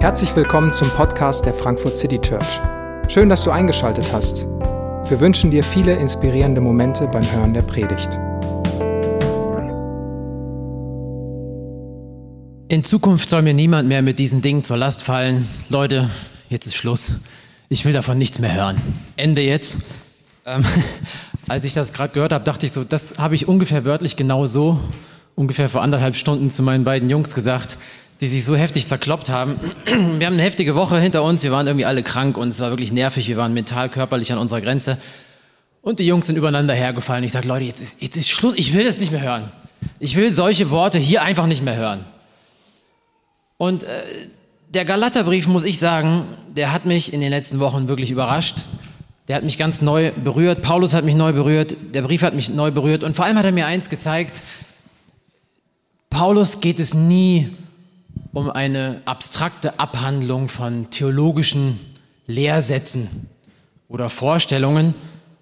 Herzlich willkommen zum Podcast der Frankfurt City Church. Schön, dass du eingeschaltet hast. Wir wünschen dir viele inspirierende Momente beim Hören der Predigt. In Zukunft soll mir niemand mehr mit diesen Dingen zur Last fallen. Leute, jetzt ist Schluss. Ich will davon nichts mehr hören. Ende jetzt. Ähm, als ich das gerade gehört habe, dachte ich so, das habe ich ungefähr wörtlich genau so, ungefähr vor anderthalb Stunden zu meinen beiden Jungs gesagt, die sich so heftig zerkloppt haben. Wir haben eine heftige Woche hinter uns, wir waren irgendwie alle krank und es war wirklich nervig, wir waren mental, körperlich an unserer Grenze. Und die Jungs sind übereinander hergefallen. Ich sage, Leute, jetzt ist, jetzt ist Schluss, ich will das nicht mehr hören. Ich will solche Worte hier einfach nicht mehr hören. Und äh, der Galaterbrief, muss ich sagen, der hat mich in den letzten Wochen wirklich überrascht. Der hat mich ganz neu berührt. Paulus hat mich neu berührt. Der Brief hat mich neu berührt. Und vor allem hat er mir eins gezeigt. Paulus geht es nie um eine abstrakte Abhandlung von theologischen Lehrsätzen oder Vorstellungen,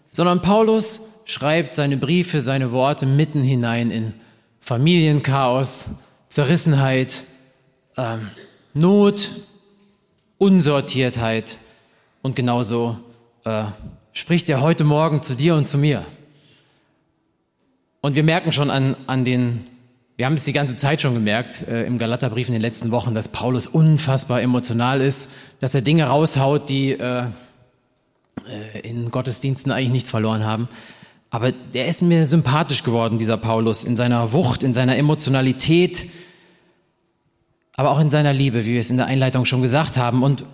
sondern Paulus schreibt seine Briefe, seine Worte mitten hinein in Familienchaos, Zerrissenheit, ähm, Not, Unsortiertheit und genauso äh, spricht er heute Morgen zu dir und zu mir. Und wir merken schon an, an den, wir haben es die ganze Zeit schon gemerkt äh, im Galaterbrief in den letzten Wochen, dass Paulus unfassbar emotional ist, dass er Dinge raushaut, die äh, äh in Gottesdiensten eigentlich nichts verloren haben. Aber der ist mir sympathisch geworden, dieser Paulus, in seiner Wucht, in seiner Emotionalität, aber auch in seiner Liebe, wie wir es in der Einleitung schon gesagt haben. Und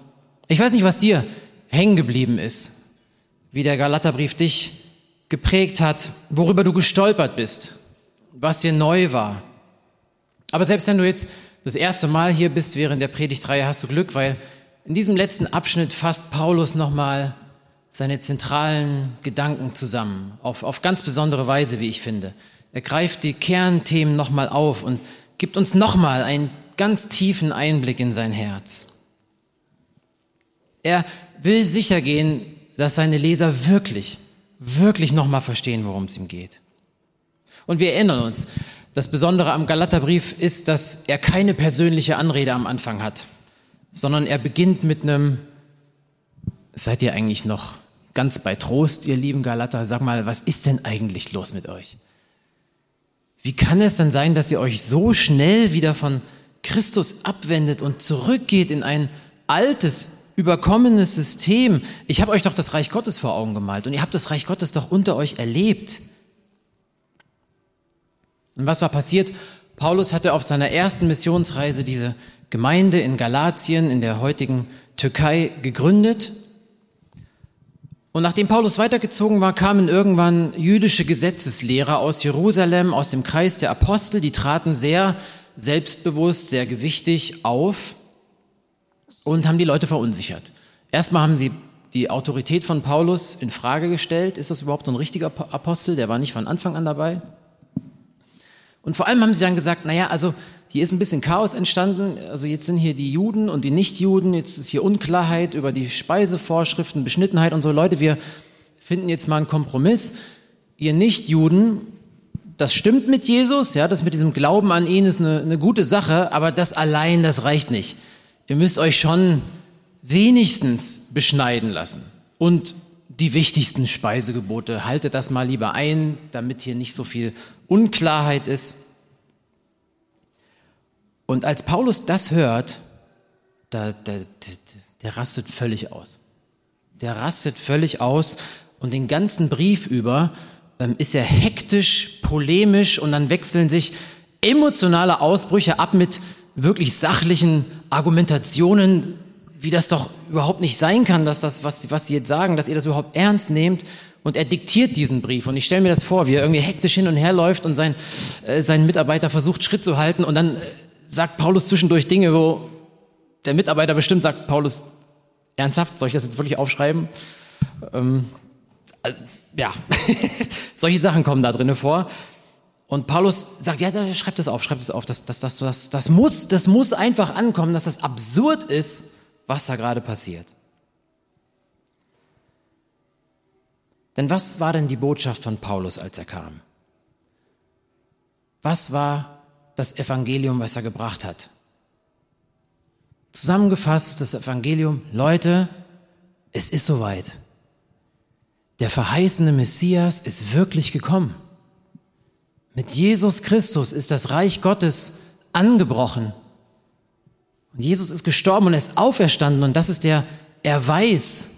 ich weiß nicht, was dir hängen geblieben ist, wie der Galaterbrief dich geprägt hat, worüber du gestolpert bist, was dir neu war. Aber selbst wenn du jetzt das erste Mal hier bist während der Predigtreihe, hast du Glück, weil in diesem letzten Abschnitt fasst Paulus nochmal seine zentralen Gedanken zusammen, auf, auf ganz besondere Weise, wie ich finde. Er greift die Kernthemen nochmal auf und gibt uns nochmal einen ganz tiefen Einblick in sein Herz. Er will sicher gehen, dass seine Leser wirklich, wirklich nochmal verstehen, worum es ihm geht. Und wir erinnern uns, das Besondere am Galaterbrief ist, dass er keine persönliche Anrede am Anfang hat, sondern er beginnt mit einem, seid ihr eigentlich noch ganz bei Trost, ihr lieben Galater? Sag mal, was ist denn eigentlich los mit euch? Wie kann es denn sein, dass ihr euch so schnell wieder von Christus abwendet und zurückgeht in ein altes, überkommenes System. Ich habe euch doch das Reich Gottes vor Augen gemalt und ihr habt das Reich Gottes doch unter euch erlebt. Und was war passiert? Paulus hatte auf seiner ersten Missionsreise diese Gemeinde in Galatien, in der heutigen Türkei, gegründet. Und nachdem Paulus weitergezogen war, kamen irgendwann jüdische Gesetzeslehrer aus Jerusalem, aus dem Kreis der Apostel, die traten sehr selbstbewusst, sehr gewichtig auf und haben die Leute verunsichert. Erstmal haben sie die Autorität von Paulus in Frage gestellt. Ist das überhaupt so ein richtiger Apostel? Der war nicht von Anfang an dabei. Und vor allem haben sie dann gesagt, naja, also hier ist ein bisschen Chaos entstanden. Also jetzt sind hier die Juden und die Nichtjuden. Jetzt ist hier Unklarheit über die Speisevorschriften, Beschnittenheit und so. Leute, wir finden jetzt mal einen Kompromiss. Ihr Nichtjuden, das stimmt mit Jesus, ja, das mit diesem Glauben an ihn ist eine, eine gute Sache, aber das allein, das reicht nicht. Ihr müsst euch schon wenigstens beschneiden lassen. Und die wichtigsten Speisegebote, haltet das mal lieber ein, damit hier nicht so viel Unklarheit ist. Und als Paulus das hört, da, der, der, der rastet völlig aus. Der rastet völlig aus und den ganzen Brief über ähm, ist er hektisch, polemisch und dann wechseln sich emotionale Ausbrüche ab mit wirklich sachlichen Argumentationen, wie das doch überhaupt nicht sein kann, dass das, was, was Sie jetzt sagen, dass ihr das überhaupt ernst nehmt. Und er diktiert diesen Brief. Und ich stelle mir das vor, wie er irgendwie hektisch hin und her läuft und sein, äh, sein Mitarbeiter versucht, Schritt zu halten. Und dann äh, sagt Paulus zwischendurch Dinge, wo der Mitarbeiter bestimmt sagt, Paulus, ernsthaft, soll ich das jetzt wirklich aufschreiben? Ähm, äh, ja, solche Sachen kommen da drinnen vor. Und Paulus sagt, ja, schreib das auf, schreib das auf. Das, das, das, das, das, muss, das muss einfach ankommen, dass das absurd ist, was da gerade passiert. Denn was war denn die Botschaft von Paulus, als er kam? Was war das Evangelium, was er gebracht hat? Zusammengefasst das Evangelium, Leute, es ist soweit. Der verheißene Messias ist wirklich gekommen. Mit Jesus Christus ist das Reich Gottes angebrochen. Und Jesus ist gestorben und er ist auferstanden und das ist der Erweis,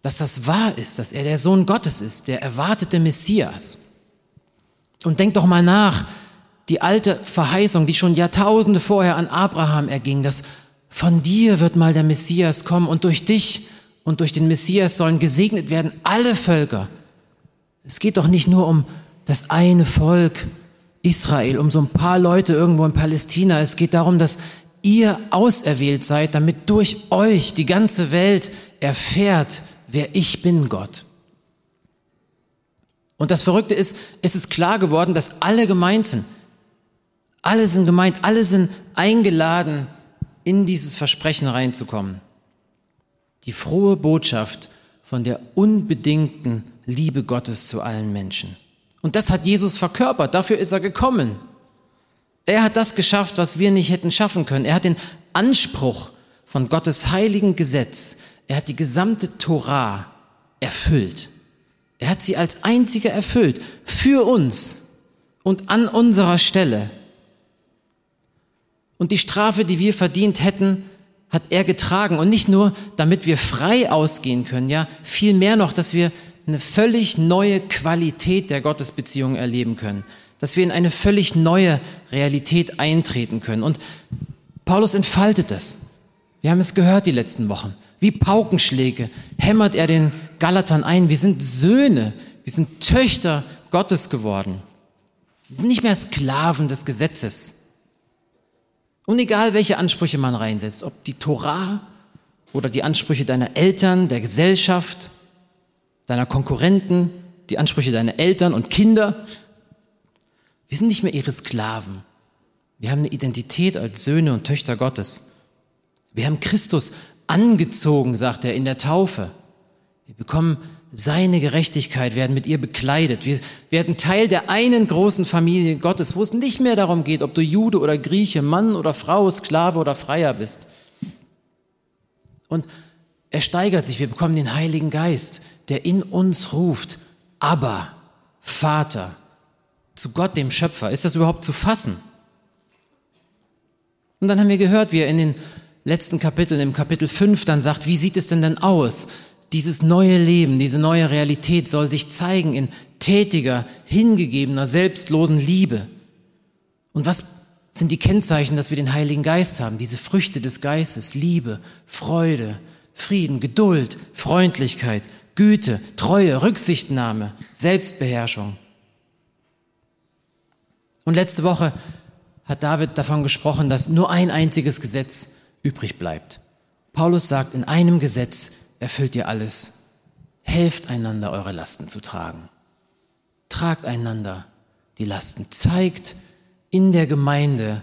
dass das wahr ist, dass er der Sohn Gottes ist, der erwartete Messias. Und denk doch mal nach, die alte Verheißung, die schon Jahrtausende vorher an Abraham erging, dass von dir wird mal der Messias kommen und durch dich und durch den Messias sollen gesegnet werden alle Völker. Es geht doch nicht nur um das eine Volk Israel, um so ein paar Leute irgendwo in Palästina. Es geht darum, dass ihr auserwählt seid, damit durch euch die ganze Welt erfährt, wer ich bin, Gott. Und das Verrückte ist, es ist klar geworden, dass alle gemeint sind. Alle sind gemeint, alle sind eingeladen, in dieses Versprechen reinzukommen. Die frohe Botschaft von der unbedingten Liebe Gottes zu allen Menschen. Und das hat Jesus verkörpert, dafür ist er gekommen. Er hat das geschafft, was wir nicht hätten schaffen können. Er hat den Anspruch von Gottes heiligen Gesetz, er hat die gesamte Torah erfüllt. Er hat sie als einziger erfüllt, für uns und an unserer Stelle. Und die Strafe, die wir verdient hätten, hat er getragen. Und nicht nur, damit wir frei ausgehen können, ja, viel mehr noch, dass wir eine völlig neue Qualität der Gottesbeziehung erleben können. Dass wir in eine völlig neue Realität eintreten können. Und Paulus entfaltet das. Wir haben es gehört die letzten Wochen. Wie Paukenschläge hämmert er den Galatern ein. Wir sind Söhne, wir sind Töchter Gottes geworden. Wir sind nicht mehr Sklaven des Gesetzes. Und egal, welche Ansprüche man reinsetzt, ob die Torah oder die Ansprüche deiner Eltern, der Gesellschaft, deiner Konkurrenten, die Ansprüche deiner Eltern und Kinder, wir sind nicht mehr ihre Sklaven. Wir haben eine Identität als Söhne und Töchter Gottes. Wir haben Christus angezogen, sagt er in der Taufe. Wir bekommen seine Gerechtigkeit, werden mit ihr bekleidet. Wir werden Teil der einen großen Familie Gottes, wo es nicht mehr darum geht, ob du Jude oder Grieche, Mann oder Frau, Sklave oder Freier bist. Und er steigert sich. Wir bekommen den Heiligen Geist, der in uns ruft. Aber, Vater, zu Gott, dem Schöpfer. Ist das überhaupt zu fassen? Und dann haben wir gehört, wie er in den letzten Kapiteln, im Kapitel 5 dann sagt, wie sieht es denn denn aus? Dieses neue Leben, diese neue Realität soll sich zeigen in tätiger, hingegebener, selbstlosen Liebe. Und was sind die Kennzeichen, dass wir den Heiligen Geist haben? Diese Früchte des Geistes, Liebe, Freude, Frieden, Geduld, Freundlichkeit, Güte, Treue, Rücksichtnahme, Selbstbeherrschung. Und letzte Woche hat David davon gesprochen, dass nur ein einziges Gesetz übrig bleibt. Paulus sagt, in einem Gesetz erfüllt ihr alles. Helft einander, eure Lasten zu tragen. Tragt einander die Lasten. Zeigt in der Gemeinde,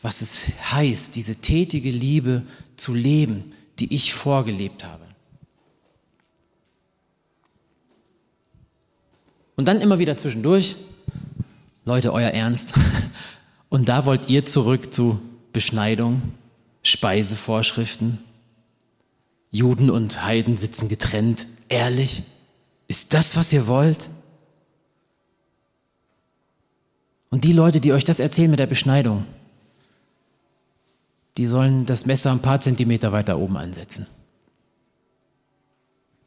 was es heißt, diese tätige Liebe zu leben, die ich vorgelebt habe. Und dann immer wieder zwischendurch, Leute, euer Ernst. Und da wollt ihr zurück zu Beschneidung, Speisevorschriften. Juden und Heiden sitzen getrennt. Ehrlich? Ist das, was ihr wollt? Und die Leute, die euch das erzählen mit der Beschneidung, die sollen das Messer ein paar Zentimeter weiter oben ansetzen.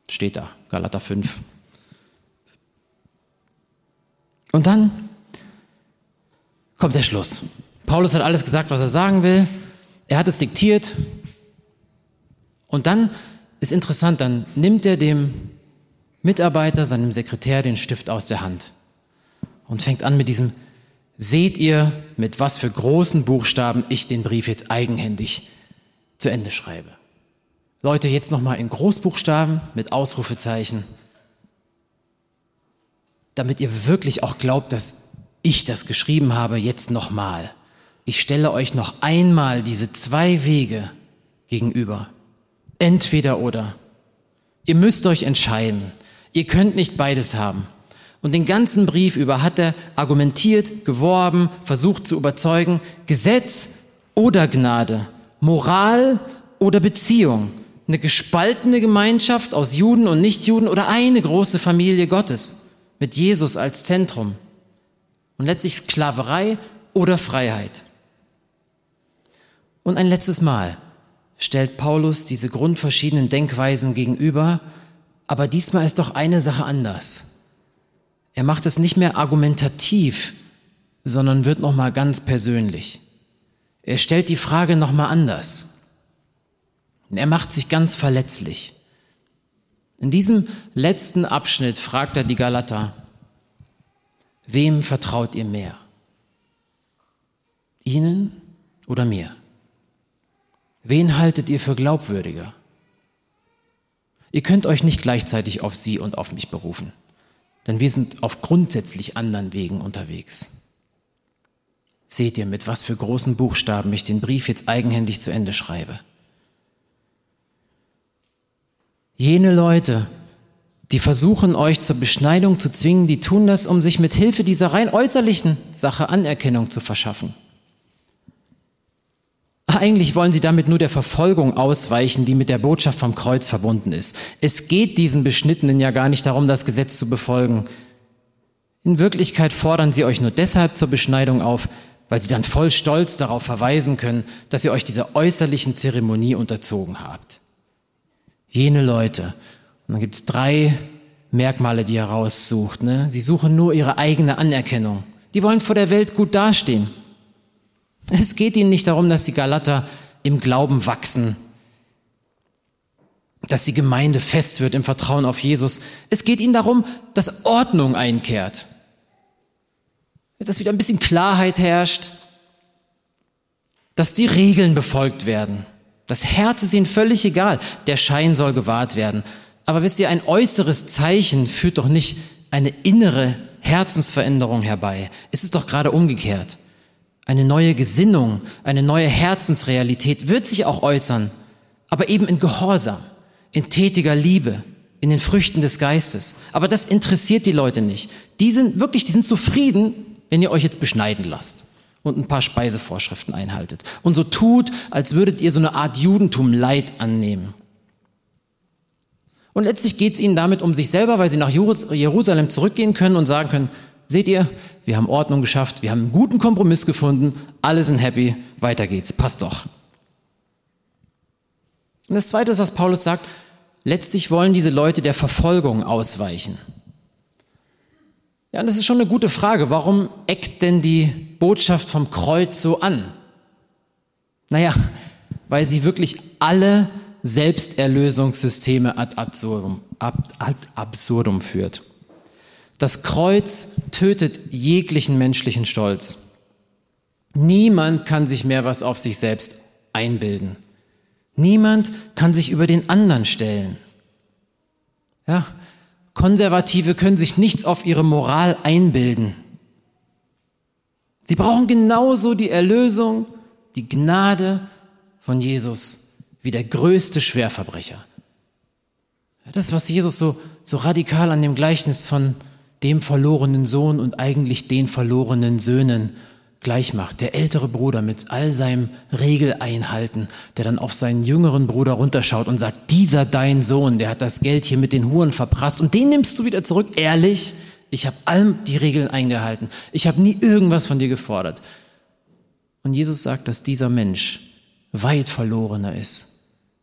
Steht da, Galater 5. Und dann kommt der Schluss. Paulus hat alles gesagt, was er sagen will. Er hat es diktiert. Und dann ist interessant, dann nimmt er dem Mitarbeiter, seinem Sekretär, den Stift aus der Hand und fängt an mit diesem, seht ihr, mit was für großen Buchstaben ich den Brief jetzt eigenhändig zu Ende schreibe. Leute, jetzt nochmal in Großbuchstaben mit Ausrufezeichen, damit ihr wirklich auch glaubt, dass ich das geschrieben habe, jetzt nochmal ich stelle euch noch einmal diese zwei Wege gegenüber. Entweder oder. Ihr müsst euch entscheiden. Ihr könnt nicht beides haben. Und den ganzen Brief über hat er argumentiert, geworben, versucht zu überzeugen, Gesetz oder Gnade, Moral oder Beziehung, eine gespaltene Gemeinschaft aus Juden und Nichtjuden oder eine große Familie Gottes mit Jesus als Zentrum. Und letztlich Sklaverei oder Freiheit. Und ein letztes Mal stellt Paulus diese grundverschiedenen Denkweisen gegenüber, aber diesmal ist doch eine Sache anders. Er macht es nicht mehr argumentativ, sondern wird noch mal ganz persönlich. Er stellt die Frage noch mal anders. Er macht sich ganz verletzlich. In diesem letzten Abschnitt fragt er die Galater, wem vertraut ihr mehr? Ihnen oder mir? Wen haltet ihr für glaubwürdiger? Ihr könnt euch nicht gleichzeitig auf sie und auf mich berufen, denn wir sind auf grundsätzlich anderen Wegen unterwegs. Seht ihr, mit was für großen Buchstaben ich den Brief jetzt eigenhändig zu Ende schreibe? Jene Leute, die versuchen, euch zur Beschneidung zu zwingen, die tun das, um sich mit Hilfe dieser rein äußerlichen Sache Anerkennung zu verschaffen. Eigentlich wollen sie damit nur der Verfolgung ausweichen, die mit der Botschaft vom Kreuz verbunden ist. Es geht diesen Beschnittenen ja gar nicht darum, das Gesetz zu befolgen. In Wirklichkeit fordern sie euch nur deshalb zur Beschneidung auf, weil sie dann voll Stolz darauf verweisen können, dass ihr euch dieser äußerlichen Zeremonie unterzogen habt jene Leute. Und dann gibt es drei Merkmale, die er raussucht. Ne? Sie suchen nur ihre eigene Anerkennung. Die wollen vor der Welt gut dastehen. Es geht ihnen nicht darum, dass die Galater im Glauben wachsen, dass die Gemeinde fest wird im Vertrauen auf Jesus. Es geht ihnen darum, dass Ordnung einkehrt, dass wieder ein bisschen Klarheit herrscht, dass die Regeln befolgt werden. Das Herz ist ihnen völlig egal. Der Schein soll gewahrt werden. Aber wisst ihr, ein äußeres Zeichen führt doch nicht eine innere Herzensveränderung herbei. Es ist doch gerade umgekehrt. Eine neue Gesinnung, eine neue Herzensrealität wird sich auch äußern, aber eben in Gehorsam, in tätiger Liebe, in den Früchten des Geistes. Aber das interessiert die Leute nicht. Die sind wirklich, die sind zufrieden, wenn ihr euch jetzt beschneiden lasst und ein paar Speisevorschriften einhaltet. Und so tut, als würdet ihr so eine Art Judentum Leid annehmen. Und letztlich geht es ihnen damit um sich selber, weil sie nach Jerusalem zurückgehen können und sagen können, seht ihr, wir haben Ordnung geschafft, wir haben einen guten Kompromiss gefunden, alle sind happy, weiter geht's, passt doch. Und das Zweite ist, was Paulus sagt, letztlich wollen diese Leute der Verfolgung ausweichen. Ja, und das ist schon eine gute Frage. Warum eckt denn die Botschaft vom Kreuz so an? Naja, weil sie wirklich alle Selbsterlösungssysteme ad absurdum, ad, ad absurdum führt. Das Kreuz tötet jeglichen menschlichen Stolz. Niemand kann sich mehr was auf sich selbst einbilden. Niemand kann sich über den anderen stellen. Ja, Konservative können sich nichts auf ihre Moral einbilden. Sie brauchen genauso die Erlösung, die Gnade von Jesus wie der größte Schwerverbrecher. Das, was Jesus so, so radikal an dem Gleichnis von dem verlorenen Sohn und eigentlich den verlorenen Söhnen gleich macht. Der ältere Bruder mit all seinem Regeleinhalten, der dann auf seinen jüngeren Bruder runterschaut und sagt, dieser dein Sohn, der hat das Geld hier mit den Huren verprasst und den nimmst du wieder zurück. Ehrlich, ich habe all die Regeln eingehalten. Ich habe nie irgendwas von dir gefordert. Und Jesus sagt, dass dieser Mensch weit verlorener ist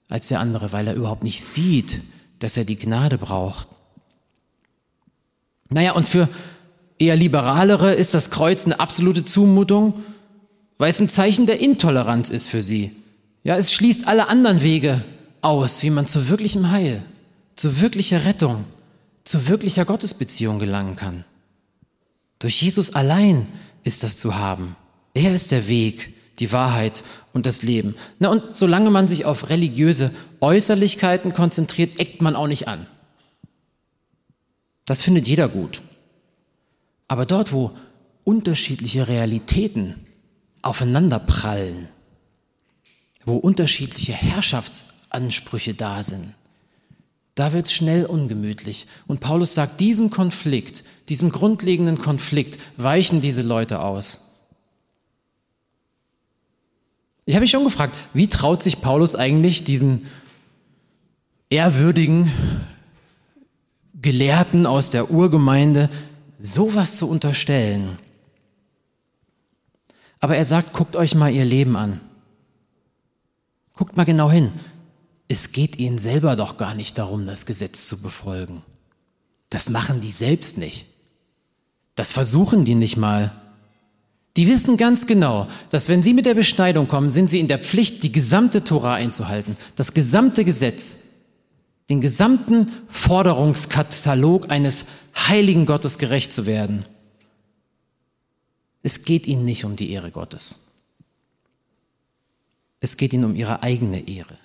als der andere, weil er überhaupt nicht sieht, dass er die Gnade braucht. Naja, und für eher liberalere ist das Kreuz eine absolute Zumutung, weil es ein Zeichen der Intoleranz ist für sie. Ja, es schließt alle anderen Wege aus, wie man zu wirklichem Heil, zu wirklicher Rettung, zu wirklicher Gottesbeziehung gelangen kann. Durch Jesus allein ist das zu haben. Er ist der Weg, die Wahrheit und das Leben. Na, und solange man sich auf religiöse Äußerlichkeiten konzentriert, eckt man auch nicht an. Das findet jeder gut. Aber dort, wo unterschiedliche Realitäten aufeinanderprallen, wo unterschiedliche Herrschaftsansprüche da sind, da wird es schnell ungemütlich. Und Paulus sagt, diesem Konflikt, diesem grundlegenden Konflikt weichen diese Leute aus. Ich habe mich schon gefragt, wie traut sich Paulus eigentlich diesen ehrwürdigen Gelehrten aus der Urgemeinde sowas zu unterstellen? Aber er sagt, guckt euch mal ihr Leben an. Guckt mal genau hin. Es geht ihnen selber doch gar nicht darum, das Gesetz zu befolgen. Das machen die selbst nicht. Das versuchen die nicht mal. Die wissen ganz genau, dass wenn sie mit der Beschneidung kommen, sind sie in der Pflicht, die gesamte Tora einzuhalten, das gesamte Gesetz, den gesamten Forderungskatalog eines heiligen Gottes gerecht zu werden. Es geht ihnen nicht um die Ehre Gottes. Es geht ihnen um ihre eigene Ehre.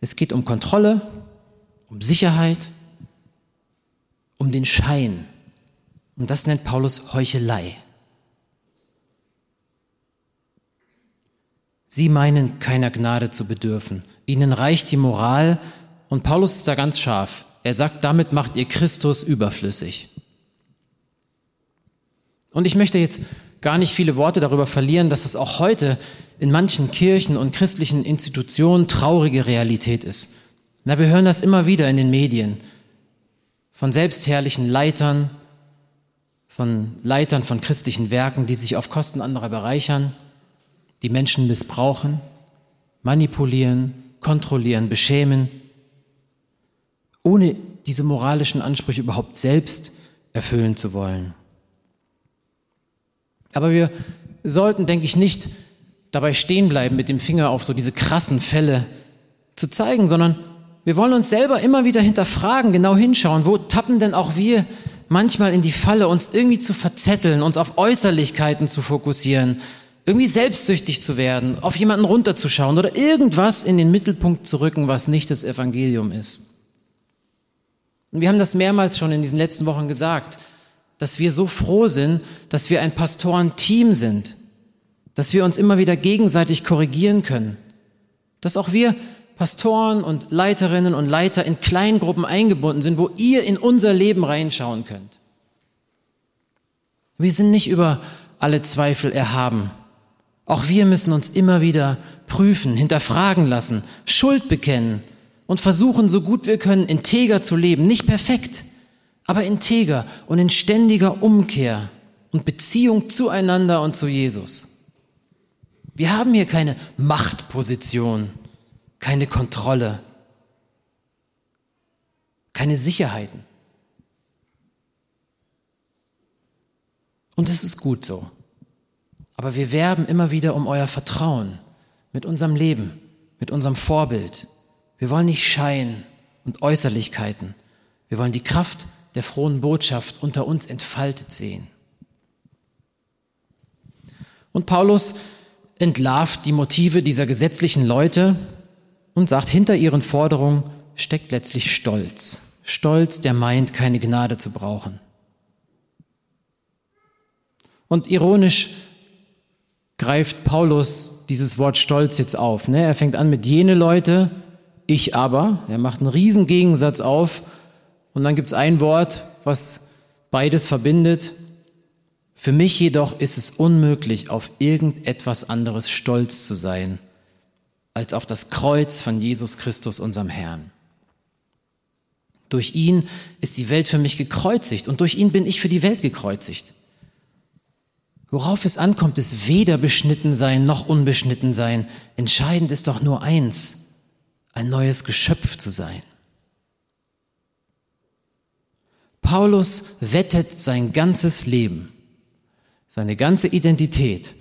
Es geht um Kontrolle, um Sicherheit, um den Schein. Und das nennt Paulus Heuchelei. Sie meinen keiner Gnade zu bedürfen. Ihnen reicht die Moral und Paulus ist da ganz scharf. Er sagt, damit macht ihr Christus überflüssig. Und ich möchte jetzt gar nicht viele Worte darüber verlieren, dass es auch heute in manchen Kirchen und christlichen Institutionen traurige Realität ist. Na, wir hören das immer wieder in den Medien von selbstherrlichen Leitern, von Leitern von christlichen Werken, die sich auf Kosten anderer bereichern die Menschen missbrauchen, manipulieren, kontrollieren, beschämen, ohne diese moralischen Ansprüche überhaupt selbst erfüllen zu wollen. Aber wir sollten, denke ich, nicht dabei stehen bleiben, mit dem Finger auf so diese krassen Fälle zu zeigen, sondern wir wollen uns selber immer wieder hinterfragen, genau hinschauen, wo tappen denn auch wir manchmal in die Falle, uns irgendwie zu verzetteln, uns auf Äußerlichkeiten zu fokussieren, irgendwie selbstsüchtig zu werden, auf jemanden runterzuschauen oder irgendwas in den Mittelpunkt zu rücken, was nicht das Evangelium ist. Und wir haben das mehrmals schon in diesen letzten Wochen gesagt, dass wir so froh sind, dass wir ein Pastorenteam sind, dass wir uns immer wieder gegenseitig korrigieren können, dass auch wir Pastoren und Leiterinnen und Leiter in Kleingruppen eingebunden sind, wo ihr in unser Leben reinschauen könnt. Wir sind nicht über alle Zweifel erhaben. Auch wir müssen uns immer wieder prüfen, hinterfragen lassen, Schuld bekennen und versuchen, so gut wir können, integer zu leben. Nicht perfekt, aber integer und in ständiger Umkehr und Beziehung zueinander und zu Jesus. Wir haben hier keine Machtposition, keine Kontrolle, keine Sicherheiten. Und es ist gut so. Aber wir werben immer wieder um euer Vertrauen mit unserem Leben, mit unserem Vorbild. Wir wollen nicht Schein und Äußerlichkeiten. Wir wollen die Kraft der frohen Botschaft unter uns entfaltet sehen. Und Paulus entlarvt die Motive dieser gesetzlichen Leute und sagt, hinter ihren Forderungen steckt letztlich Stolz. Stolz, der meint, keine Gnade zu brauchen. Und ironisch greift Paulus dieses Wort Stolz jetzt auf. Ne? Er fängt an mit jene Leute, ich aber. Er macht einen riesen Gegensatz auf. Und dann gibt es ein Wort, was beides verbindet. Für mich jedoch ist es unmöglich, auf irgendetwas anderes stolz zu sein, als auf das Kreuz von Jesus Christus, unserem Herrn. Durch ihn ist die Welt für mich gekreuzigt und durch ihn bin ich für die Welt gekreuzigt. Worauf es ankommt, ist weder beschnitten sein noch unbeschnitten sein. Entscheidend ist doch nur eins, ein neues Geschöpf zu sein. Paulus wettet sein ganzes Leben, seine ganze Identität,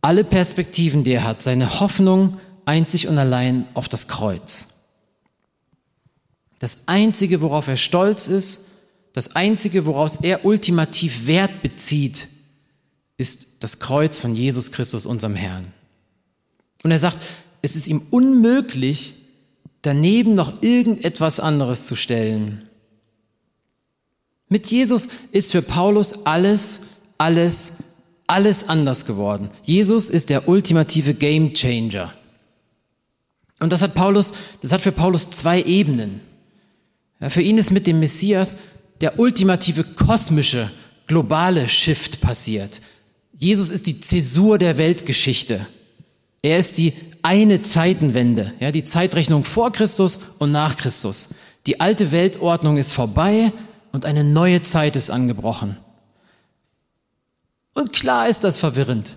alle Perspektiven, die er hat, seine Hoffnung einzig und allein auf das Kreuz. Das Einzige, worauf er stolz ist, das Einzige, woraus er ultimativ Wert bezieht, ist das Kreuz von Jesus Christus, unserem Herrn. Und er sagt, es ist ihm unmöglich, daneben noch irgendetwas anderes zu stellen. Mit Jesus ist für Paulus alles, alles, alles anders geworden. Jesus ist der ultimative Game Changer. Und das hat Paulus, das hat für Paulus zwei Ebenen. Ja, für ihn ist mit dem Messias der ultimative kosmische, globale Shift passiert. Jesus ist die Zäsur der Weltgeschichte. Er ist die eine Zeitenwende, ja, die Zeitrechnung vor Christus und nach Christus. Die alte Weltordnung ist vorbei und eine neue Zeit ist angebrochen. Und klar ist das verwirrend.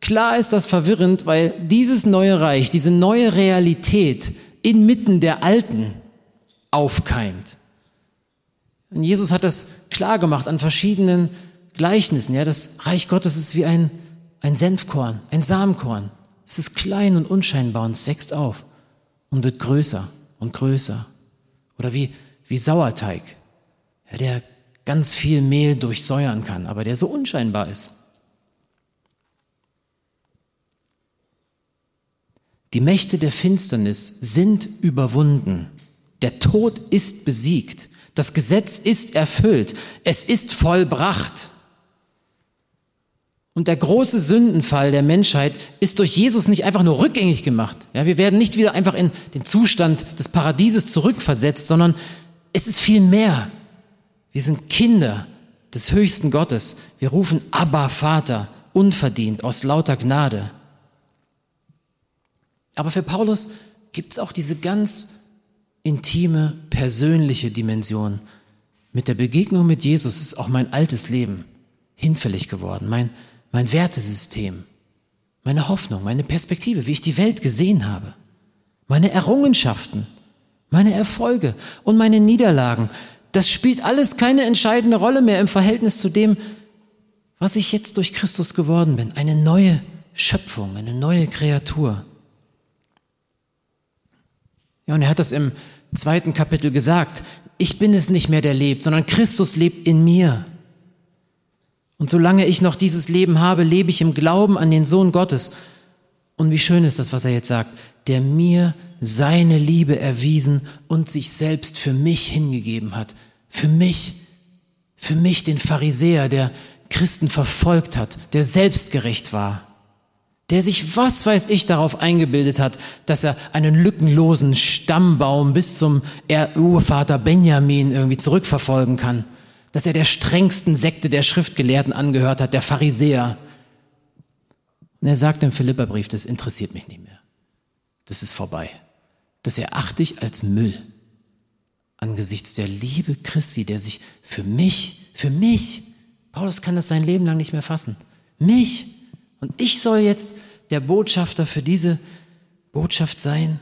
Klar ist das verwirrend, weil dieses neue Reich, diese neue Realität inmitten der alten aufkeimt. Und Jesus hat das klar gemacht an verschiedenen Gleichnissen. Ja, das Reich Gottes ist wie ein, ein Senfkorn, ein Samenkorn. Es ist klein und unscheinbar und es wächst auf und wird größer und größer. Oder wie, wie Sauerteig, ja, der ganz viel Mehl durchsäuern kann, aber der so unscheinbar ist. Die Mächte der Finsternis sind überwunden. Der Tod ist besiegt. Das Gesetz ist erfüllt. Es ist vollbracht. Und der große Sündenfall der Menschheit ist durch Jesus nicht einfach nur rückgängig gemacht. Ja, wir werden nicht wieder einfach in den Zustand des Paradieses zurückversetzt, sondern es ist viel mehr. Wir sind Kinder des höchsten Gottes. Wir rufen Abba Vater, unverdient, aus lauter Gnade. Aber für Paulus gibt es auch diese ganz intime, persönliche Dimension. Mit der Begegnung mit Jesus ist auch mein altes Leben hinfällig geworden, mein, mein Wertesystem, meine Hoffnung, meine Perspektive, wie ich die Welt gesehen habe, meine Errungenschaften, meine Erfolge und meine Niederlagen. Das spielt alles keine entscheidende Rolle mehr im Verhältnis zu dem, was ich jetzt durch Christus geworden bin. Eine neue Schöpfung, eine neue Kreatur. Ja, und er hat das im zweiten Kapitel gesagt. Ich bin es nicht mehr, der lebt, sondern Christus lebt in mir. Und solange ich noch dieses Leben habe, lebe ich im Glauben an den Sohn Gottes. Und wie schön ist das, was er jetzt sagt, der mir seine Liebe erwiesen und sich selbst für mich hingegeben hat. Für mich, für mich den Pharisäer, der Christen verfolgt hat, der selbstgerecht war der sich, was weiß ich, darauf eingebildet hat, dass er einen lückenlosen Stammbaum bis zum Urvater Benjamin irgendwie zurückverfolgen kann, dass er der strengsten Sekte der Schriftgelehrten angehört hat, der Pharisäer. Und er sagt im Philipperbrief, das interessiert mich nicht mehr. Das ist vorbei. Das erachte ich als Müll angesichts der Liebe Christi, der sich für mich, für mich, Paulus kann das sein Leben lang nicht mehr fassen, mich und ich soll jetzt der Botschafter für diese Botschaft sein?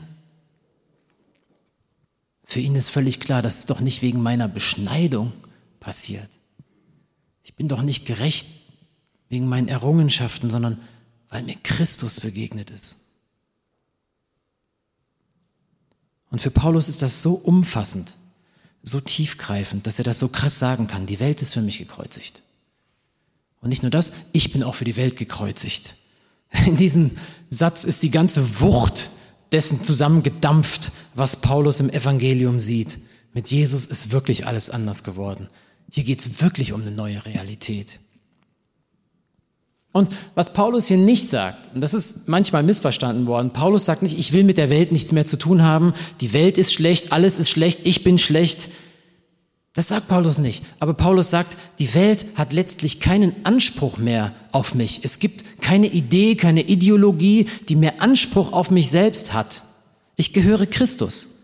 Für ihn ist völlig klar, das ist doch nicht wegen meiner Beschneidung passiert. Ich bin doch nicht gerecht wegen meinen Errungenschaften, sondern weil mir Christus begegnet ist. Und für Paulus ist das so umfassend, so tiefgreifend, dass er das so krass sagen kann. Die Welt ist für mich gekreuzigt. Und nicht nur das, ich bin auch für die Welt gekreuzigt. In diesem Satz ist die ganze Wucht dessen zusammengedampft, was Paulus im Evangelium sieht. Mit Jesus ist wirklich alles anders geworden. Hier geht es wirklich um eine neue Realität. Und was Paulus hier nicht sagt, und das ist manchmal missverstanden worden, Paulus sagt nicht, ich will mit der Welt nichts mehr zu tun haben, die Welt ist schlecht, alles ist schlecht, ich bin schlecht. Das sagt Paulus nicht. Aber Paulus sagt, die Welt hat letztlich keinen Anspruch mehr auf mich. Es gibt keine Idee, keine Ideologie, die mehr Anspruch auf mich selbst hat. Ich gehöre Christus.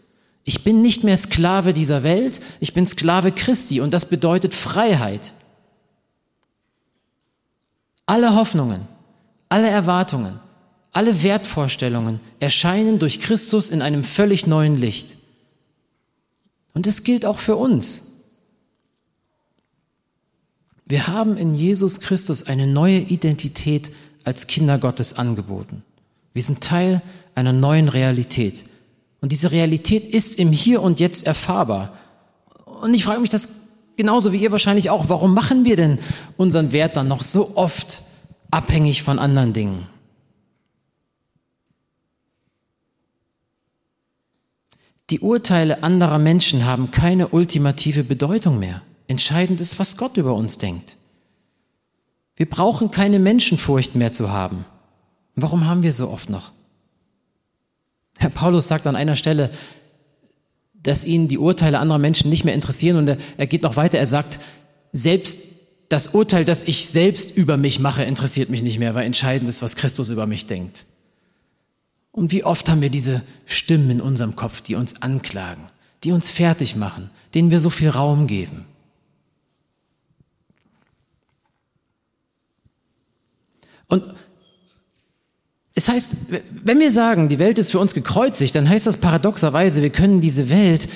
Ich bin nicht mehr Sklave dieser Welt, ich bin Sklave Christi und das bedeutet Freiheit. Alle Hoffnungen, alle Erwartungen, alle Wertvorstellungen erscheinen durch Christus in einem völlig neuen Licht. Und es gilt auch für uns. Wir haben in Jesus Christus eine neue Identität als Kinder Gottes angeboten. Wir sind Teil einer neuen Realität. Und diese Realität ist im Hier und Jetzt erfahrbar. Und ich frage mich das genauso wie ihr wahrscheinlich auch, warum machen wir denn unseren Wert dann noch so oft abhängig von anderen Dingen? Die Urteile anderer Menschen haben keine ultimative Bedeutung mehr. Entscheidend ist, was Gott über uns denkt. Wir brauchen keine Menschenfurcht mehr zu haben. Warum haben wir so oft noch? Paulus sagt an einer Stelle, dass ihn die Urteile anderer Menschen nicht mehr interessieren und er, er geht noch weiter, er sagt, selbst das Urteil, das ich selbst über mich mache, interessiert mich nicht mehr, weil entscheidend ist, was Christus über mich denkt. Und wie oft haben wir diese Stimmen in unserem Kopf, die uns anklagen, die uns fertig machen, denen wir so viel Raum geben. Und es heißt, wenn wir sagen, die Welt ist für uns gekreuzigt, dann heißt das paradoxerweise, wir können diese Welt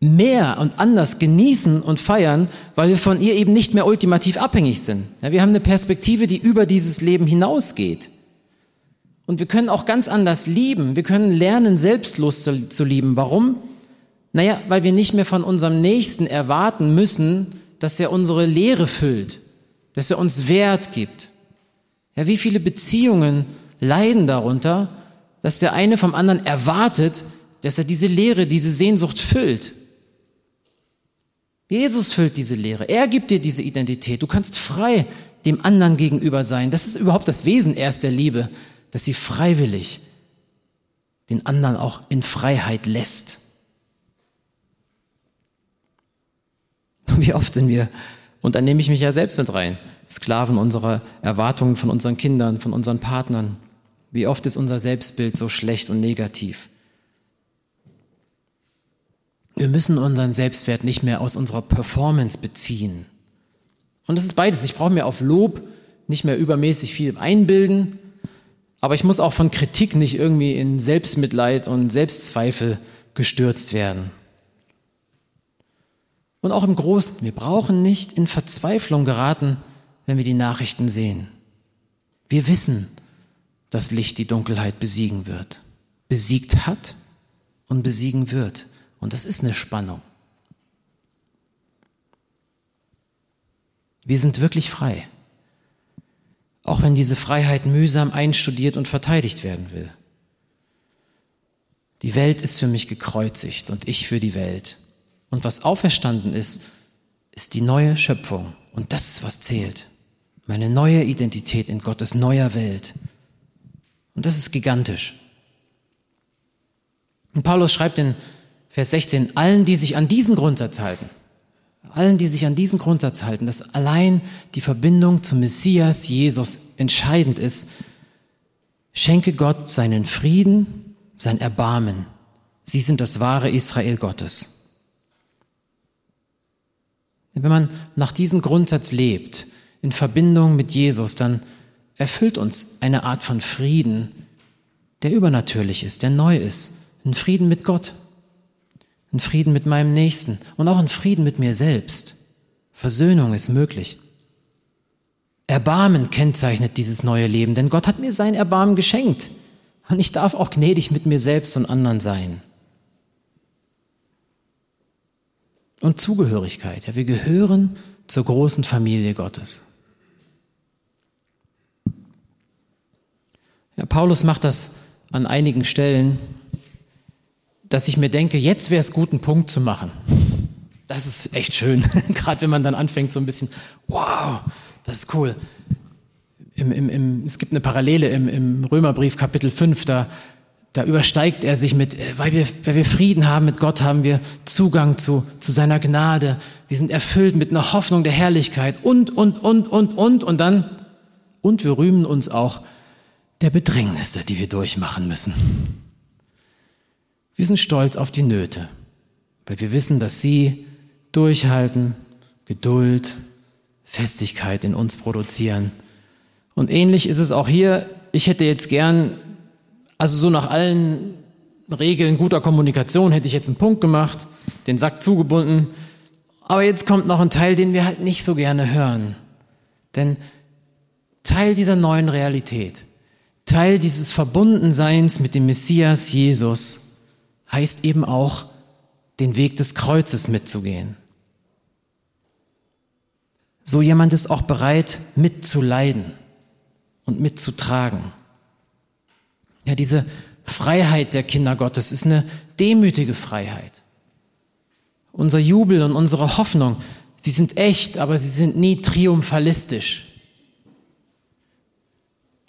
mehr und anders genießen und feiern, weil wir von ihr eben nicht mehr ultimativ abhängig sind. Ja, wir haben eine Perspektive, die über dieses Leben hinausgeht. Und wir können auch ganz anders lieben. Wir können lernen, selbstlos zu, zu lieben. Warum? Naja, weil wir nicht mehr von unserem Nächsten erwarten müssen, dass er unsere Leere füllt, dass er uns Wert gibt. Ja, wie viele Beziehungen leiden darunter, dass der eine vom anderen erwartet, dass er diese Leere, diese Sehnsucht füllt. Jesus füllt diese Leere. Er gibt dir diese Identität. Du kannst frei dem anderen gegenüber sein. Das ist überhaupt das Wesen erst der Liebe, dass sie freiwillig den anderen auch in Freiheit lässt. Wie oft sind wir, und da nehme ich mich ja selbst mit rein, Sklaven unserer Erwartungen von unseren Kindern, von unseren Partnern. Wie oft ist unser Selbstbild so schlecht und negativ? Wir müssen unseren Selbstwert nicht mehr aus unserer Performance beziehen. Und das ist beides. Ich brauche mir auf Lob nicht mehr übermäßig viel einbilden aber ich muss auch von Kritik nicht irgendwie in Selbstmitleid und Selbstzweifel gestürzt werden. Und auch im Großen, wir brauchen nicht in Verzweiflung geraten, wenn wir die Nachrichten sehen. Wir wissen, dass Licht die Dunkelheit besiegen wird, besiegt hat und besiegen wird. Und das ist eine Spannung. Wir sind wirklich frei auch wenn diese Freiheit mühsam einstudiert und verteidigt werden will. Die Welt ist für mich gekreuzigt und ich für die Welt. Und was auferstanden ist, ist die neue Schöpfung. Und das ist, was zählt. Meine neue Identität in Gottes neuer Welt. Und das ist gigantisch. Und Paulus schreibt in Vers 16, allen, die sich an diesen Grundsatz halten, allen, die sich an diesen Grundsatz halten, dass allein die Verbindung zum Messias Jesus entscheidend ist, schenke Gott seinen Frieden, sein Erbarmen. Sie sind das wahre Israel Gottes. Wenn man nach diesem Grundsatz lebt, in Verbindung mit Jesus, dann erfüllt uns eine Art von Frieden, der übernatürlich ist, der neu ist. Ein Frieden mit Gott einen Frieden mit meinem Nächsten und auch einen Frieden mit mir selbst. Versöhnung ist möglich. Erbarmen kennzeichnet dieses neue Leben, denn Gott hat mir sein Erbarmen geschenkt. Und ich darf auch gnädig mit mir selbst und anderen sein. Und Zugehörigkeit. Ja, wir gehören zur großen Familie Gottes. Ja, Paulus macht das an einigen Stellen dass ich mir denke, jetzt wäre es gut, einen Punkt zu machen. Das ist echt schön, gerade wenn man dann anfängt so ein bisschen, wow, das ist cool. Im, im, im, es gibt eine Parallele im, Römerbrief Kapitel 5, da, da übersteigt er sich mit, äh, weil wir, weil wir Frieden haben mit Gott, haben wir Zugang zu, zu seiner Gnade. Wir sind erfüllt mit einer Hoffnung der Herrlichkeit und, und, und, und, und, und dann, und wir rühmen uns auch der Bedrängnisse, die wir durchmachen müssen. Wir sind stolz auf die Nöte, weil wir wissen, dass sie durchhalten, Geduld, Festigkeit in uns produzieren. Und ähnlich ist es auch hier. Ich hätte jetzt gern, also so nach allen Regeln guter Kommunikation hätte ich jetzt einen Punkt gemacht, den Sack zugebunden. Aber jetzt kommt noch ein Teil, den wir halt nicht so gerne hören. Denn Teil dieser neuen Realität, Teil dieses Verbundenseins mit dem Messias Jesus, heißt eben auch, den Weg des Kreuzes mitzugehen. So jemand ist auch bereit, mitzuleiden und mitzutragen. Ja, diese Freiheit der Kinder Gottes ist eine demütige Freiheit. Unser Jubel und unsere Hoffnung, sie sind echt, aber sie sind nie triumphalistisch.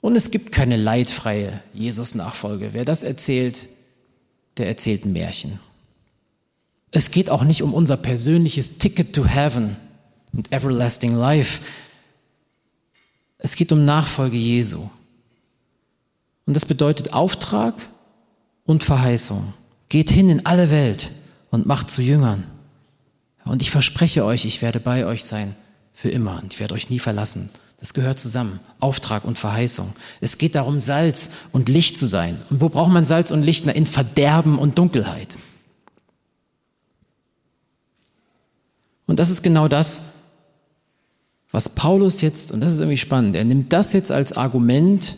Und es gibt keine leidfreie Jesus-Nachfolge. Wer das erzählt, der erzählten Märchen. Es geht auch nicht um unser persönliches Ticket to Heaven und Everlasting Life. Es geht um Nachfolge Jesu. Und das bedeutet Auftrag und Verheißung. Geht hin in alle Welt und macht zu Jüngern. Und ich verspreche euch, ich werde bei euch sein für immer und ich werde euch nie verlassen. Das gehört zusammen, Auftrag und Verheißung. Es geht darum, Salz und Licht zu sein. Und wo braucht man Salz und Licht? Na, in Verderben und Dunkelheit. Und das ist genau das, was Paulus jetzt, und das ist irgendwie spannend, er nimmt das jetzt als Argument,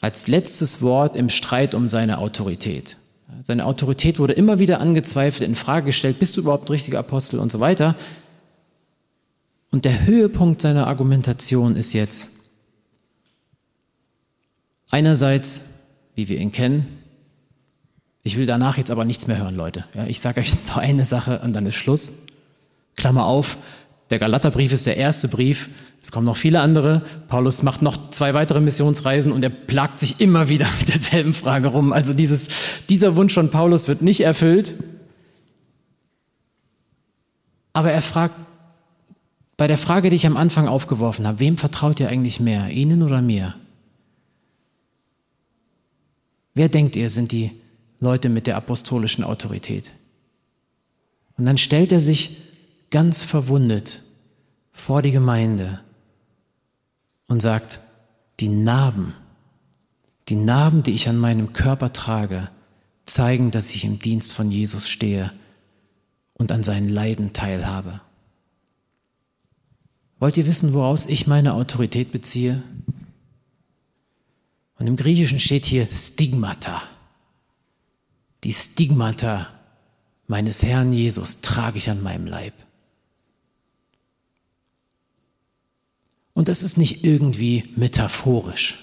als letztes Wort im Streit um seine Autorität. Seine Autorität wurde immer wieder angezweifelt, in Frage gestellt, bist du überhaupt richtiger Apostel und so weiter. Und der Höhepunkt seiner Argumentation ist jetzt einerseits, wie wir ihn kennen, ich will danach jetzt aber nichts mehr hören, Leute. Ja, ich sage euch jetzt so eine Sache und dann ist Schluss. Klammer auf, der Galaterbrief ist der erste Brief. Es kommen noch viele andere. Paulus macht noch zwei weitere Missionsreisen und er plagt sich immer wieder mit derselben Frage rum. Also dieses, dieser Wunsch von Paulus wird nicht erfüllt. Aber er fragt, bei der Frage, die ich am Anfang aufgeworfen habe, wem vertraut ihr eigentlich mehr, ihnen oder mir? Wer denkt ihr, sind die Leute mit der apostolischen Autorität? Und dann stellt er sich ganz verwundet vor die Gemeinde und sagt, die Narben, die Narben, die ich an meinem Körper trage, zeigen, dass ich im Dienst von Jesus stehe und an seinen Leiden teilhabe. Wollt ihr wissen, woraus ich meine Autorität beziehe? Und im Griechischen steht hier Stigmata. Die Stigmata meines Herrn Jesus trage ich an meinem Leib. Und das ist nicht irgendwie metaphorisch.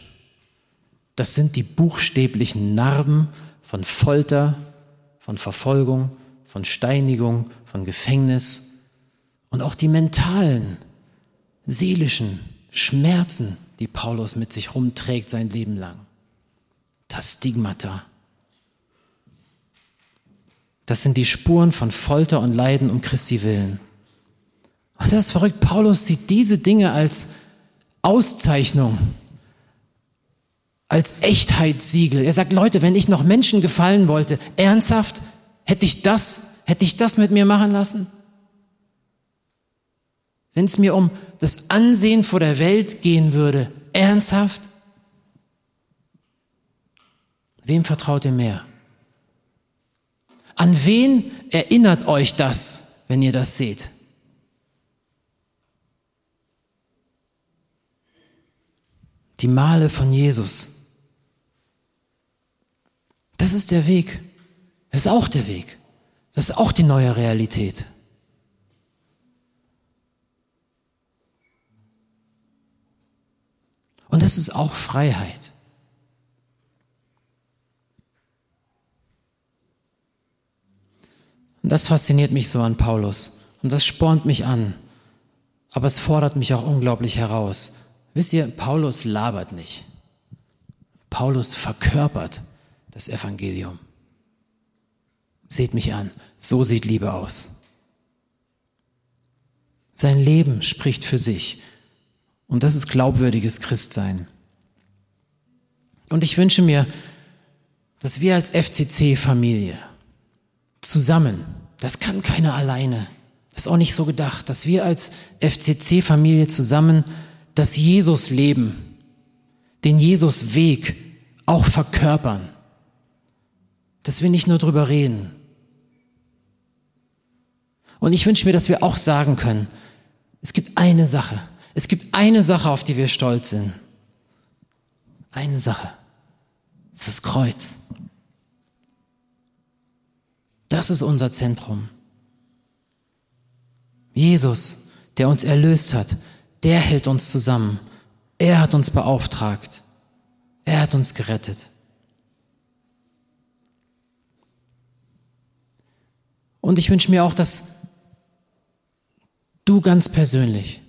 Das sind die buchstäblichen Narben von Folter, von Verfolgung, von Steinigung, von Gefängnis und auch die mentalen seelischen Schmerzen, die Paulus mit sich rumträgt sein Leben lang. Das Stigmata. Das sind die Spuren von Folter und Leiden um Christi willen. Und das ist verrückt. Paulus sieht diese Dinge als Auszeichnung, als Echtheitssiegel. Er sagt, Leute, wenn ich noch Menschen gefallen wollte, ernsthaft, hätte ich das, hätte ich das mit mir machen lassen? Wenn es mir um das Ansehen vor der Welt gehen würde, ernsthaft? Wem vertraut ihr mehr? An wen erinnert euch das, wenn ihr das seht? Die Male von Jesus. Das ist der Weg. Das ist auch der Weg. Das ist auch die neue Realität. Und das ist auch Freiheit. Und das fasziniert mich so an Paulus. Und das spornt mich an. Aber es fordert mich auch unglaublich heraus. Wisst ihr, Paulus labert nicht. Paulus verkörpert das Evangelium. Seht mich an, so sieht Liebe aus. Sein Leben spricht für sich. Und das ist glaubwürdiges Christsein. Und ich wünsche mir, dass wir als FCC-Familie zusammen, das kann keiner alleine, das ist auch nicht so gedacht, dass wir als FCC-Familie zusammen das Jesus-Leben, den Jesus-Weg auch verkörpern. Dass wir nicht nur drüber reden. Und ich wünsche mir, dass wir auch sagen können, es gibt eine Sache, es gibt eine Sache, auf die wir stolz sind. Eine Sache. Das ist das Kreuz. Das ist unser Zentrum. Jesus, der uns erlöst hat, der hält uns zusammen. Er hat uns beauftragt. Er hat uns gerettet. Und ich wünsche mir auch, dass du ganz persönlich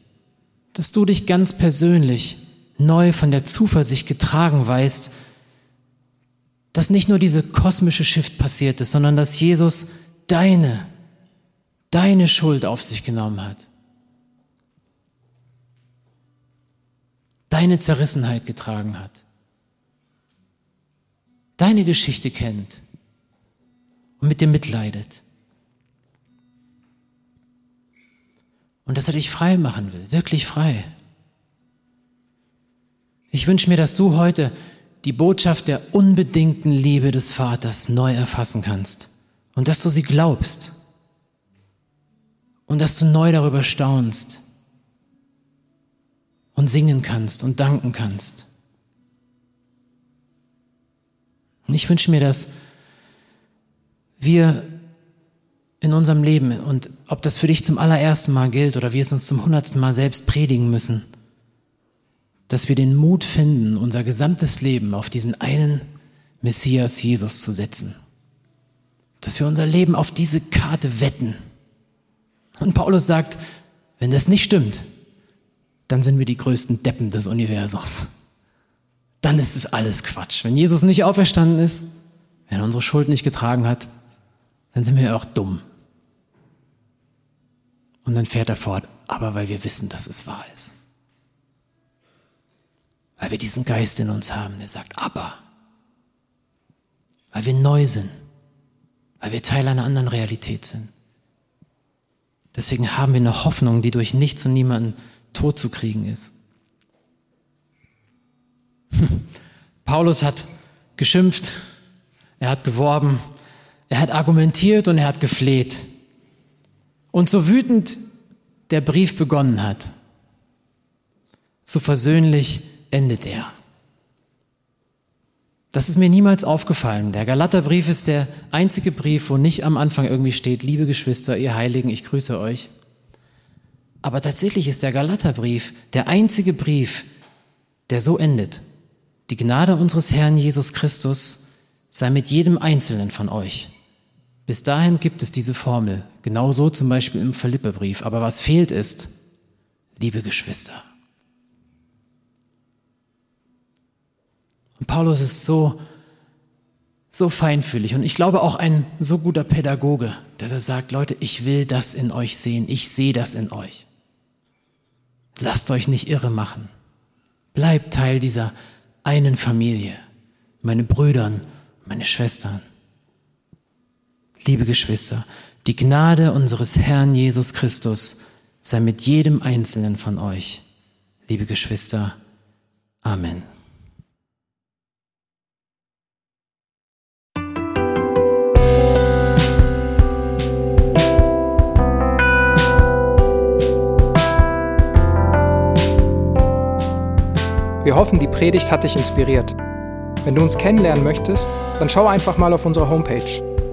dass du dich ganz persönlich neu von der Zuversicht getragen weißt, dass nicht nur diese kosmische Shift passiert ist, sondern dass Jesus deine, deine Schuld auf sich genommen hat. Deine Zerrissenheit getragen hat. deine Geschichte kennt und mit dir mitleidet. Und dass er dich frei machen will, wirklich frei. Ich wünsche mir, dass du heute die Botschaft der unbedingten Liebe des Vaters neu erfassen kannst und dass du sie glaubst und dass du neu darüber staunst und singen kannst und danken kannst. Und ich wünsche mir, dass wir in unserem Leben und ob das für dich zum allerersten Mal gilt oder wir es uns zum hundertsten Mal selbst predigen müssen, dass wir den Mut finden, unser gesamtes Leben auf diesen einen Messias Jesus zu setzen. Dass wir unser Leben auf diese Karte wetten. Und Paulus sagt, wenn das nicht stimmt, dann sind wir die größten Deppen des Universums. Dann ist es alles Quatsch. Wenn Jesus nicht auferstanden ist, wenn er unsere Schuld nicht getragen hat, dann sind wir auch dumm. Und dann fährt er fort, aber weil wir wissen, dass es wahr ist. Weil wir diesen Geist in uns haben, der sagt, aber. Weil wir neu sind. Weil wir Teil einer anderen Realität sind. Deswegen haben wir eine Hoffnung, die durch nichts und niemanden tot zu kriegen ist. Paulus hat geschimpft, er hat geworben, er hat argumentiert und er hat gefleht. Und so wütend der Brief begonnen hat, so versöhnlich endet er. Das ist mir niemals aufgefallen. Der Galaterbrief ist der einzige Brief, wo nicht am Anfang irgendwie steht, liebe Geschwister, ihr Heiligen, ich grüße euch. Aber tatsächlich ist der Galaterbrief der einzige Brief, der so endet. Die Gnade unseres Herrn Jesus Christus sei mit jedem Einzelnen von euch. Bis dahin gibt es diese Formel, genauso zum Beispiel im Philipperbrief. Aber was fehlt ist, liebe Geschwister. Und Paulus ist so, so feinfühlig und ich glaube auch ein so guter Pädagoge, dass er sagt, Leute, ich will das in euch sehen, ich sehe das in euch. Lasst euch nicht irre machen. Bleibt Teil dieser einen Familie, meine Brüdern, meine Schwestern. Liebe Geschwister, die Gnade unseres Herrn Jesus Christus sei mit jedem Einzelnen von euch. Liebe Geschwister, Amen. Wir hoffen, die Predigt hat dich inspiriert. Wenn du uns kennenlernen möchtest, dann schau einfach mal auf unsere Homepage